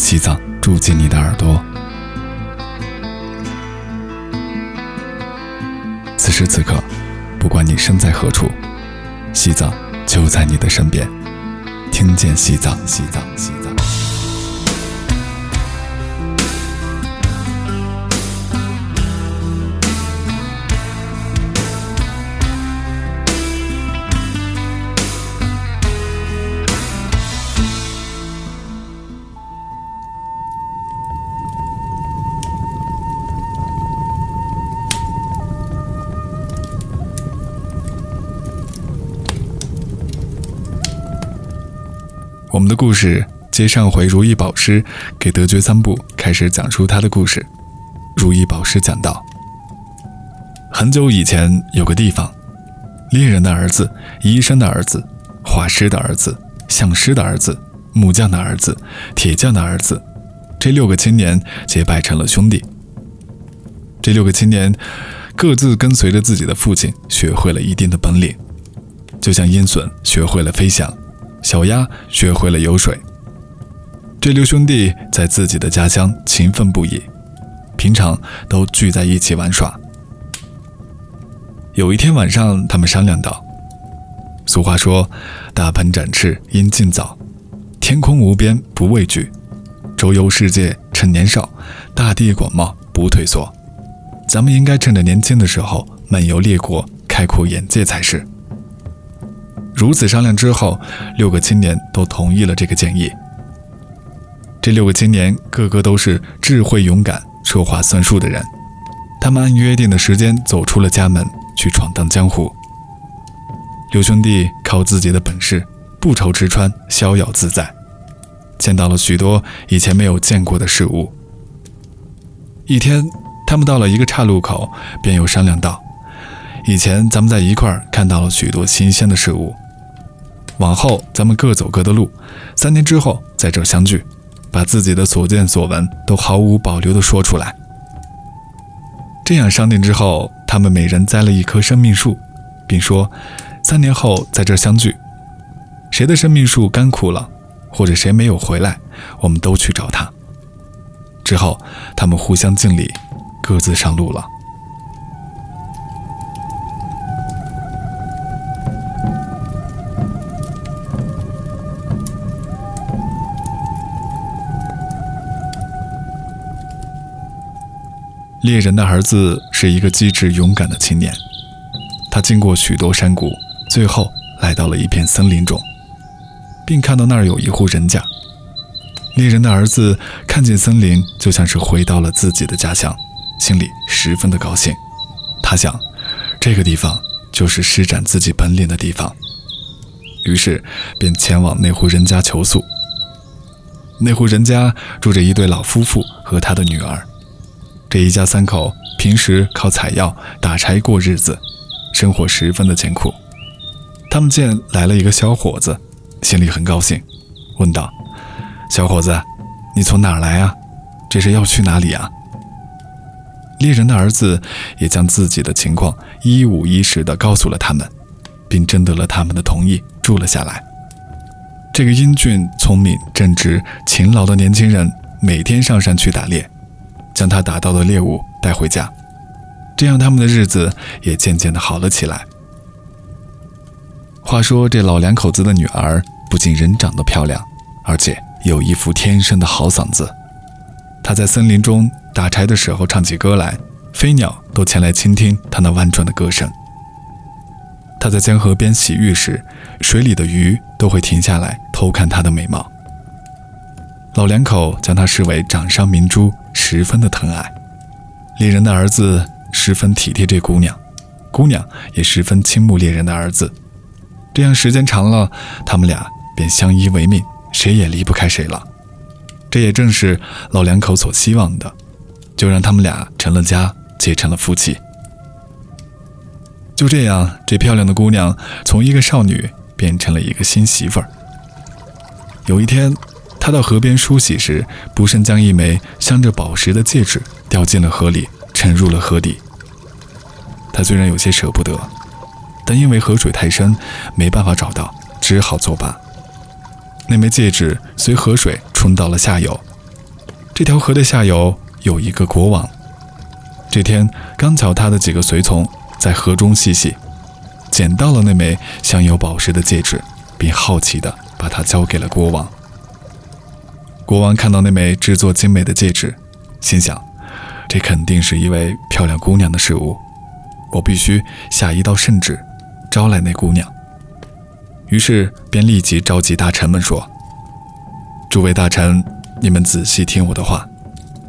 西藏住进你的耳朵。此时此刻，不管你身在何处，西藏就在你的身边。听见西藏，西藏，西藏。我们的故事接上回，如意宝师给德觉三部开始讲述他的故事。如意宝师讲到，很久以前有个地方，猎人的儿子、医生的儿子、画师的儿子、相师的儿子、木匠的儿子、铁匠的儿子，这六个青年结拜成了兄弟。这六个青年各自跟随着自己的父亲，学会了一定的本领，就像鹰隼学会了飞翔。小鸭学会了游水。这六兄弟在自己的家乡勤奋不已，平常都聚在一起玩耍。有一天晚上，他们商量道：“俗话说，大鹏展翅应尽早，天空无边不畏惧，周游世界趁年少，大地广袤不退缩。咱们应该趁着年轻的时候漫游列国，开阔眼界才是。”如此商量之后，六个青年都同意了这个建议。这六个青年个个都是智慧勇敢、说话算数的人，他们按约定的时间走出了家门，去闯荡江湖。六兄弟靠自己的本事，不愁吃穿，逍遥自在，见到了许多以前没有见过的事物。一天，他们到了一个岔路口，便又商量道：“以前咱们在一块儿看到了许多新鲜的事物。”往后咱们各走各的路，三年之后在这相聚，把自己的所见所闻都毫无保留地说出来。这样商定之后，他们每人栽了一棵生命树，并说三年后在这相聚。谁的生命树干枯了，或者谁没有回来，我们都去找他。之后，他们互相敬礼，各自上路了。猎人的儿子是一个机智勇敢的青年，他经过许多山谷，最后来到了一片森林中，并看到那儿有一户人家。猎人的儿子看见森林，就像是回到了自己的家乡，心里十分的高兴。他想，这个地方就是施展自己本领的地方，于是便前往那户人家求宿。那户人家住着一对老夫妇和他的女儿。这一家三口平时靠采药打柴过日子，生活十分的艰苦。他们见来了一个小伙子，心里很高兴，问道：“小伙子，你从哪儿来啊？这是要去哪里啊？”猎人的儿子也将自己的情况一五一十地告诉了他们，并征得了他们的同意，住了下来。这个英俊、聪明、正直、勤劳的年轻人，每天上山去打猎。将他打到的猎物带回家，这样他们的日子也渐渐的好了起来。话说这老两口子的女儿不仅人长得漂亮，而且有一副天生的好嗓子。她在森林中打柴的时候唱起歌来，飞鸟都前来倾听她那婉转的歌声。她在江河边洗浴时，水里的鱼都会停下来偷看她的美貌。老两口将她视为掌上明珠。十分的疼爱，猎人的儿子十分体贴这姑娘，姑娘也十分倾慕猎人的儿子。这样时间长了，他们俩便相依为命，谁也离不开谁了。这也正是老两口所希望的，就让他们俩成了家，结成了夫妻。就这样，这漂亮的姑娘从一个少女变成了一个新媳妇儿。有一天。他到河边梳洗时，不慎将一枚镶着宝石的戒指掉进了河里，沉入了河底。他虽然有些舍不得，但因为河水太深，没办法找到，只好作罢。那枚戒指随河水冲到了下游。这条河的下游有一个国王。这天刚巧他的几个随从在河中嬉戏，捡到了那枚镶有宝石的戒指，并好奇地把它交给了国王。国王看到那枚制作精美的戒指，心想：这肯定是一位漂亮姑娘的失物，我必须下一道圣旨，招来那姑娘。于是便立即召集大臣们说：“诸位大臣，你们仔细听我的话。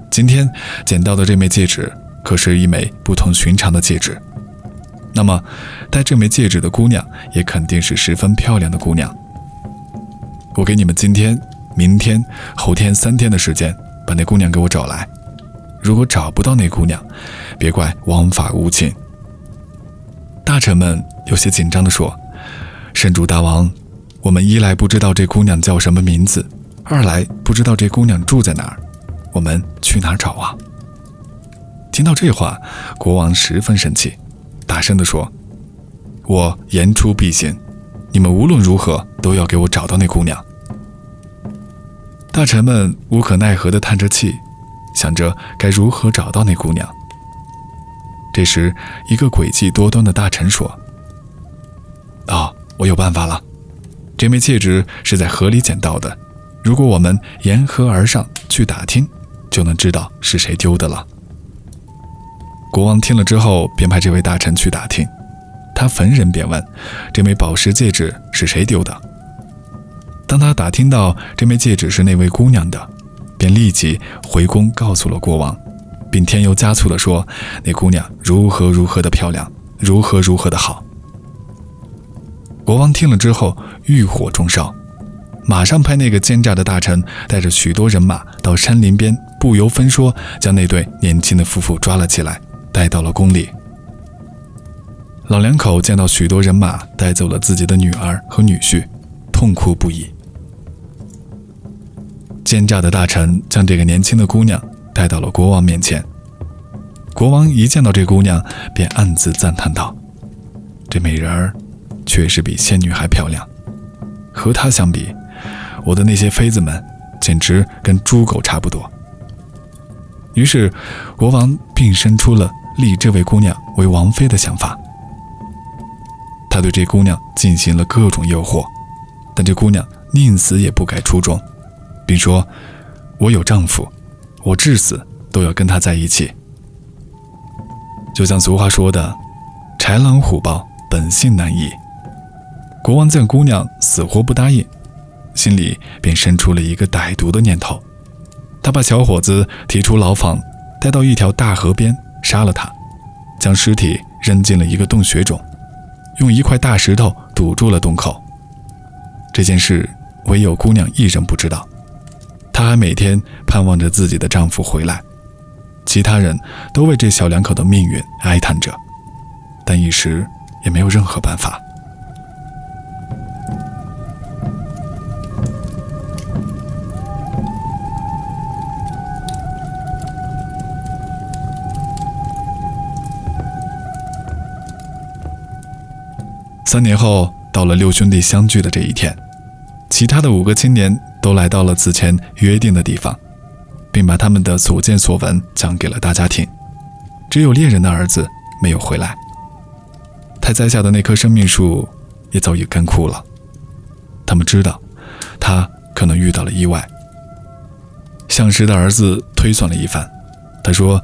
今天捡到的这枚戒指，可是一枚不同寻常的戒指。那么，戴这枚戒指的姑娘，也肯定是十分漂亮的姑娘。我给你们今天、明天、后天三天的时间，把那姑娘给我找来。如果找不到那姑娘，别怪王法无情。”大臣们有些紧张地说。圣主大王，我们一来不知道这姑娘叫什么名字，二来不知道这姑娘住在哪儿，我们去哪儿找啊？听到这话，国王十分生气，大声地说：“我言出必行，你们无论如何都要给我找到那姑娘。”大臣们无可奈何地叹着气，想着该如何找到那姑娘。这时，一个诡计多端的大臣说：“啊！”我有办法了，这枚戒指是在河里捡到的。如果我们沿河而上去打听，就能知道是谁丢的了。国王听了之后，便派这位大臣去打听。他逢人便问：“这枚宝石戒指是谁丢的？”当他打听到这枚戒指是那位姑娘的，便立即回宫告诉了国王，并添油加醋地说：“那姑娘如何如何的漂亮，如何如何的好。”国王听了之后，欲火中烧，马上派那个奸诈的大臣带着许多人马到山林边，不由分说将那对年轻的夫妇抓了起来，带到了宫里。老两口见到许多人马带走了自己的女儿和女婿，痛哭不已。奸诈的大臣将这个年轻的姑娘带到了国王面前。国王一见到这姑娘，便暗自赞叹道：“这美人儿。”确实比仙女还漂亮，和她相比，我的那些妃子们简直跟猪狗差不多。于是，国王并生出了立这位姑娘为王妃的想法。他对这姑娘进行了各种诱惑，但这姑娘宁死也不改初衷，并说：“我有丈夫，我至死都要跟他在一起。”就像俗话说的：“豺狼虎豹，本性难移。”国王见姑娘死活不答应，心里便生出了一个歹毒的念头。他把小伙子提出牢房，带到一条大河边，杀了他，将尸体扔进了一个洞穴中，用一块大石头堵住了洞口。这件事唯有姑娘一人不知道，她还每天盼望着自己的丈夫回来。其他人都为这小两口的命运哀叹着，但一时也没有任何办法。三年后，到了六兄弟相聚的这一天，其他的五个青年都来到了此前约定的地方，并把他们的所见所闻讲给了大家听。只有猎人的儿子没有回来。他栽下的那棵生命树也早已干枯了。他们知道，他可能遇到了意外。相石的儿子推算了一番，他说：“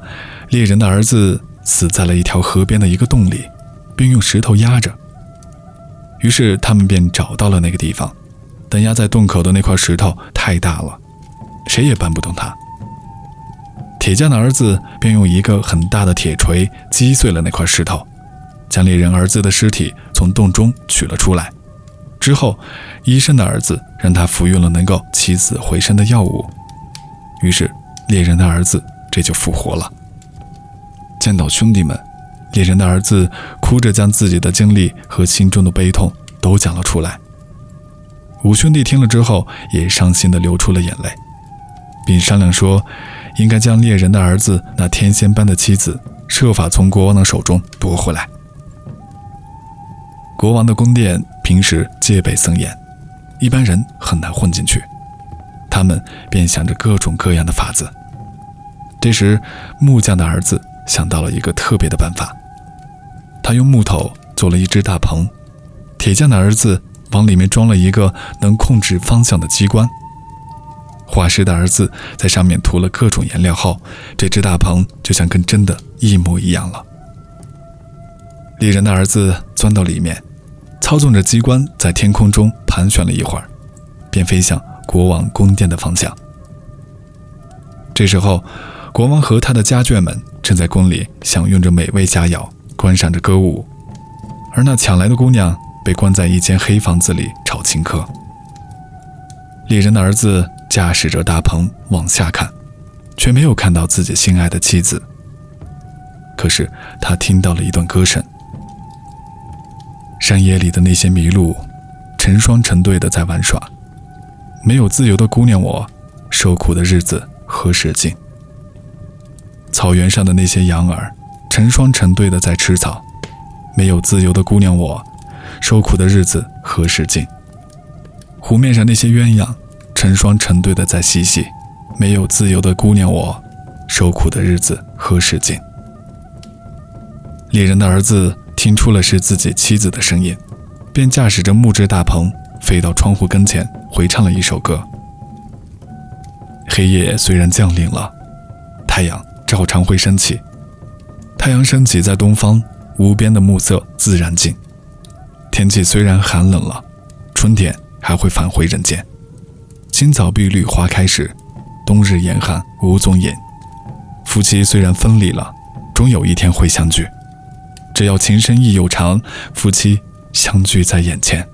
猎人的儿子死在了一条河边的一个洞里，并用石头压着。”于是他们便找到了那个地方，但压在洞口的那块石头太大了，谁也搬不动它。铁匠的儿子便用一个很大的铁锤击碎了那块石头，将猎人儿子的尸体从洞中取了出来。之后，医生的儿子让他服用了能够起死回生的药物，于是猎人的儿子这就复活了。见到兄弟们。猎人的儿子哭着将自己的经历和心中的悲痛都讲了出来。五兄弟听了之后，也伤心的流出了眼泪，并商量说，应该将猎人的儿子那天仙般的妻子，设法从国王的手中夺回来。国王的宫殿平时戒备森严，一般人很难混进去。他们便想着各种各样的法子。这时，木匠的儿子想到了一个特别的办法，他用木头做了一只大棚，铁匠的儿子往里面装了一个能控制方向的机关。画师的儿子在上面涂了各种颜料后，这只大鹏就像跟真的一模一样了。猎人的儿子钻到里面，操纵着机关在天空中盘旋了一会儿，便飞向国王宫殿的方向。这时候，国王和他的家眷们正在宫里享用着美味佳肴，观赏着歌舞，而那抢来的姑娘被关在一间黑房子里炒青稞。猎人的儿子驾驶着大棚往下看，却没有看到自己心爱的妻子。可是他听到了一段歌声。山野里的那些麋鹿，成双成对的在玩耍。没有自由的姑娘，我受苦的日子何时尽？草原上的那些羊儿，成双成对的在吃草。没有自由的姑娘，我受苦的日子何时尽？湖面上那些鸳鸯，成双成对的在嬉戏。没有自由的姑娘，我受苦的日子何时尽？猎人的儿子。听出了是自己妻子的声音，便驾驶着木质大棚飞到窗户跟前，回唱了一首歌。黑夜虽然降临了，太阳照常会升起。太阳升起在东方，无边的暮色自然静。天气虽然寒冷了，春天还会返回人间。青草碧绿花开时，冬日严寒无踪影。夫妻虽然分离了，终有一天会相聚。只要情深意又长，夫妻相聚在眼前。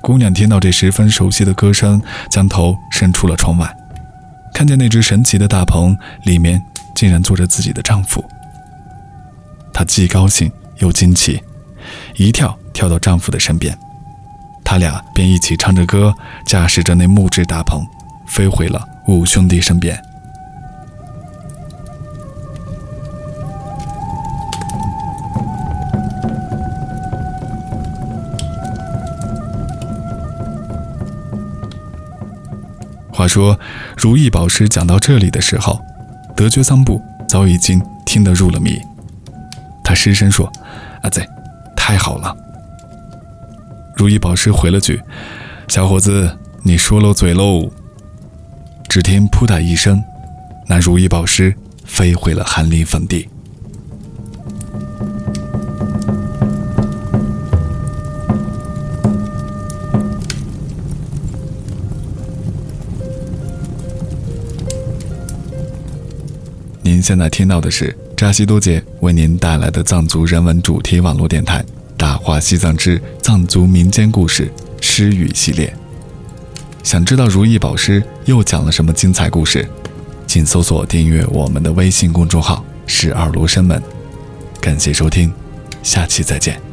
姑娘听到这十分熟悉的歌声，将头伸出了窗外，看见那只神奇的大棚里面竟然坐着自己的丈夫。她既高兴又惊奇，一跳跳到丈夫的身边，他俩便一起唱着歌，驾驶着那木质大棚，飞回了五兄弟身边。话说，如意宝石讲到这里的时候，德觉桑布早已经听得入了迷。他失声说：“阿仔，太好了。”如意宝石回了句：“小伙子，你说漏嘴喽。”只听“扑嗒”一声，那如意宝石飞回了寒林坟地。您现在听到的是扎西多杰为您带来的藏族人文主题网络电台《大话西藏之藏族民间故事诗语系列》。想知道如意宝师又讲了什么精彩故事？请搜索订阅我们的微信公众号“十二罗生门”。感谢收听，下期再见。